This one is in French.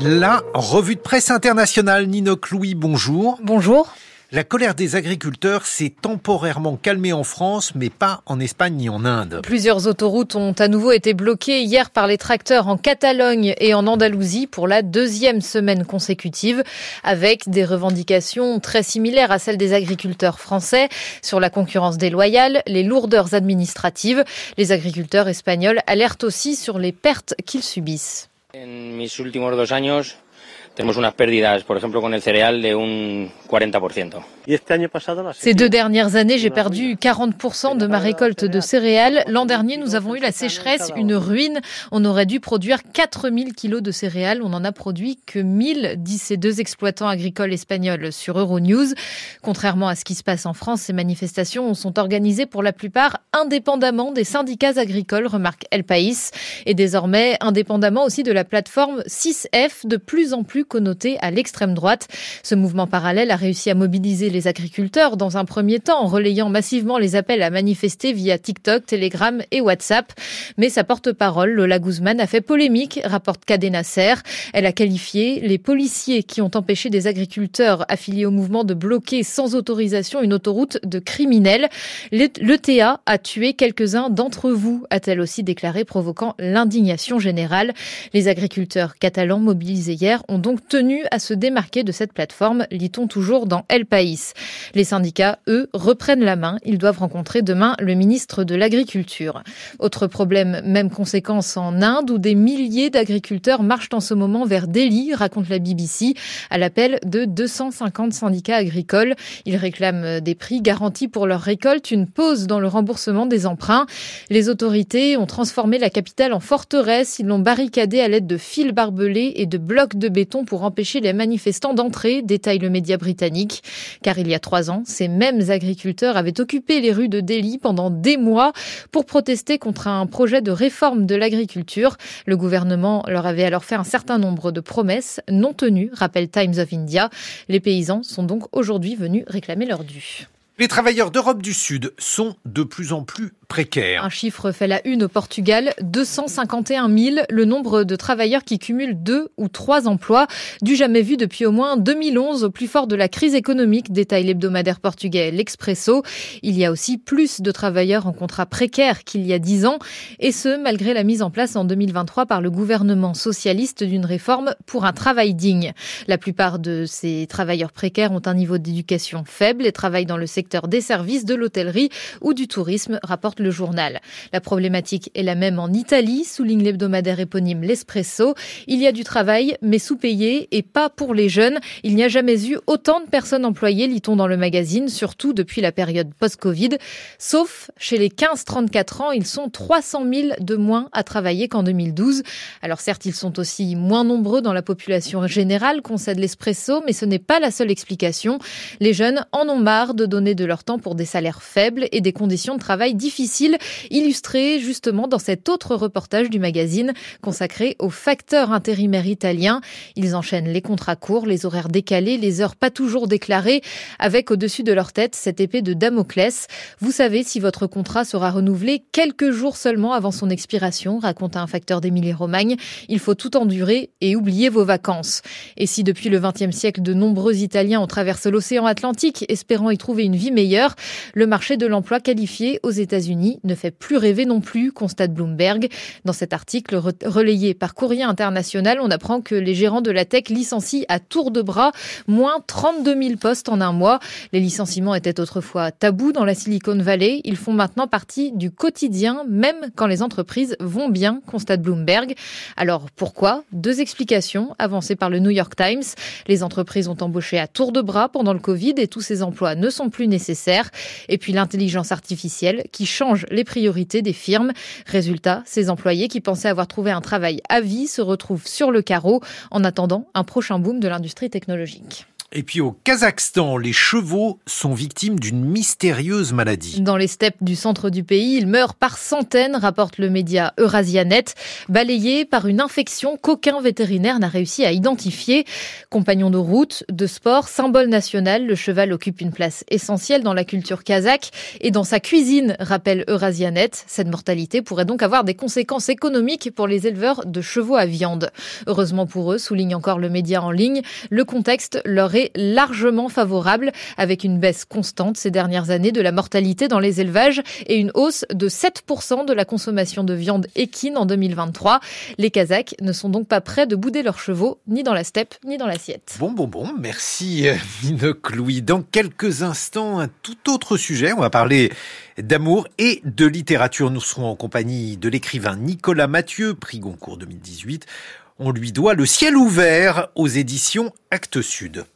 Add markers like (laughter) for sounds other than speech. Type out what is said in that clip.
La revue de presse internationale, Ninoc Louis, bonjour. Bonjour. La colère des agriculteurs s'est temporairement calmée en France, mais pas en Espagne ni en Inde. Plusieurs autoroutes ont à nouveau été bloquées hier par les tracteurs en Catalogne et en Andalousie pour la deuxième semaine consécutive, avec des revendications très similaires à celles des agriculteurs français sur la concurrence déloyale, les lourdeurs administratives. Les agriculteurs espagnols alertent aussi sur les pertes qu'ils subissent. En mis últimos dos años tenemos unas pérdidas, por ejemplo, con el cereal de un 40%. Ces deux dernières années, j'ai perdu 40% de ma récolte de céréales. L'an dernier, nous avons eu la sécheresse, une ruine. On aurait dû produire 4000 kilos de céréales. On n'en a produit que 1000, disent ces deux exploitants agricoles espagnols sur Euronews. Contrairement à ce qui se passe en France, ces manifestations sont organisées pour la plupart indépendamment des syndicats agricoles, remarque El País, et désormais indépendamment aussi de la plateforme 6F, de plus en plus connotée à l'extrême droite. Ce mouvement parallèle a réussi à mobiliser les agriculteurs dans un premier temps en relayant massivement les appels à manifester via TikTok, Telegram et WhatsApp. Mais sa porte-parole, Lola Guzman, a fait polémique, rapporte Cadena Ser. Elle a qualifié les policiers qui ont empêché des agriculteurs affiliés au mouvement de bloquer sans autorisation une autoroute de criminels. L'ETA a tué quelques-uns d'entre vous, a-t-elle aussi déclaré, provoquant l'indignation générale. Les agriculteurs catalans mobilisés hier ont donc tenu à se démarquer de cette plateforme, lit-on toujours dans El País. Les syndicats, eux, reprennent la main. Ils doivent rencontrer demain le ministre de l'Agriculture. Autre problème, même conséquence en Inde, où des milliers d'agriculteurs marchent en ce moment vers Delhi, raconte la BBC, à l'appel de 250 syndicats agricoles. Ils réclament des prix garantis pour leur récolte, une pause dans le remboursement des emprunts. Les autorités ont transformé la capitale en forteresse. Ils l'ont barricadée à l'aide de fils barbelés et de blocs de béton pour empêcher les manifestants d'entrer, détaille le média britannique. Car il y a trois ans, ces mêmes agriculteurs avaient occupé les rues de Delhi pendant des mois pour protester contre un projet de réforme de l'agriculture. Le gouvernement leur avait alors fait un certain nombre de promesses non tenues, rappelle Times of India. Les paysans sont donc aujourd'hui venus réclamer leur dû. Les travailleurs d'Europe du Sud sont de plus en plus précaires. Un chiffre fait la une au Portugal, 251 000, le nombre de travailleurs qui cumulent deux ou trois emplois, du jamais vu depuis au moins 2011 au plus fort de la crise économique, détaille l'hebdomadaire portugais L'Expresso. Il y a aussi plus de travailleurs en contrat précaire qu'il y a dix ans, et ce, malgré la mise en place en 2023 par le gouvernement socialiste d'une réforme pour un travail digne. La plupart de ces travailleurs précaires ont un niveau d'éducation faible et travaillent dans le secteur des services, de l'hôtellerie ou du tourisme, rapporte le journal. La problématique est la même en Italie, souligne l'hebdomadaire éponyme L'Espresso. Il y a du travail, mais sous-payé et pas pour les jeunes. Il n'y a jamais eu autant de personnes employées, lit-on dans le magazine, surtout depuis la période post-Covid. Sauf chez les 15-34 ans, ils sont 300 000 de moins à travailler qu'en 2012. Alors certes, ils sont aussi moins nombreux dans la population générale, concède l'Espresso, mais ce n'est pas la seule explication. Les jeunes en ont marre de donner de leur temps pour des salaires faibles et des conditions de travail difficiles, illustrées justement dans cet autre reportage du magazine consacré aux facteurs intérimaires italiens. Ils enchaînent les contrats courts, les horaires décalés, les heures pas toujours déclarées, avec au-dessus de leur tête cette épée de Damoclès. Vous savez si votre contrat sera renouvelé quelques jours seulement avant son expiration, raconte un facteur d'Émilie-Romagne. Il faut tout endurer et oublier vos vacances. Et si depuis le XXe siècle, de nombreux Italiens ont traversé l'océan Atlantique espérant y trouver une vie meilleure. Le marché de l'emploi qualifié aux États-Unis ne fait plus rêver non plus, constate Bloomberg. Dans cet article relayé par Courrier International, on apprend que les gérants de la tech licencient à tour de bras moins 32 000 postes en un mois. Les licenciements étaient autrefois tabous dans la Silicon Valley. Ils font maintenant partie du quotidien, même quand les entreprises vont bien, constate Bloomberg. Alors pourquoi? Deux explications avancées par le New York Times. Les entreprises ont embauché à tour de bras pendant le Covid et tous ces emplois ne sont plus nécessaire. Et puis l'intelligence artificielle qui change les priorités des firmes. Résultat, ces employés qui pensaient avoir trouvé un travail à vie se retrouvent sur le carreau en attendant un prochain boom de l'industrie technologique. Et puis au Kazakhstan, les chevaux sont victimes d'une mystérieuse maladie. Dans les steppes du centre du pays, ils meurent par centaines, rapporte le média Eurasianet, balayés par une infection qu'aucun vétérinaire n'a réussi à identifier. Compagnon de route, de sport, symbole national, le cheval occupe une place essentielle dans la culture kazakh et dans sa cuisine, rappelle Eurasianet. Cette mortalité pourrait donc avoir des conséquences économiques pour les éleveurs de chevaux à viande. Heureusement pour eux, souligne encore le média en ligne, le contexte leur est largement favorable, avec une baisse constante ces dernières années de la mortalité dans les élevages et une hausse de 7% de la consommation de viande équine en 2023. Les Kazakhs ne sont donc pas prêts de bouder leurs chevaux, ni dans la steppe, ni dans l'assiette. Bon, bon, bon, merci (laughs) Minoc Louis. Dans quelques instants, un tout autre sujet. On va parler d'amour et de littérature. Nous serons en compagnie de l'écrivain Nicolas Mathieu, prix Goncourt 2018. On lui doit Le ciel ouvert aux éditions Actes Sud.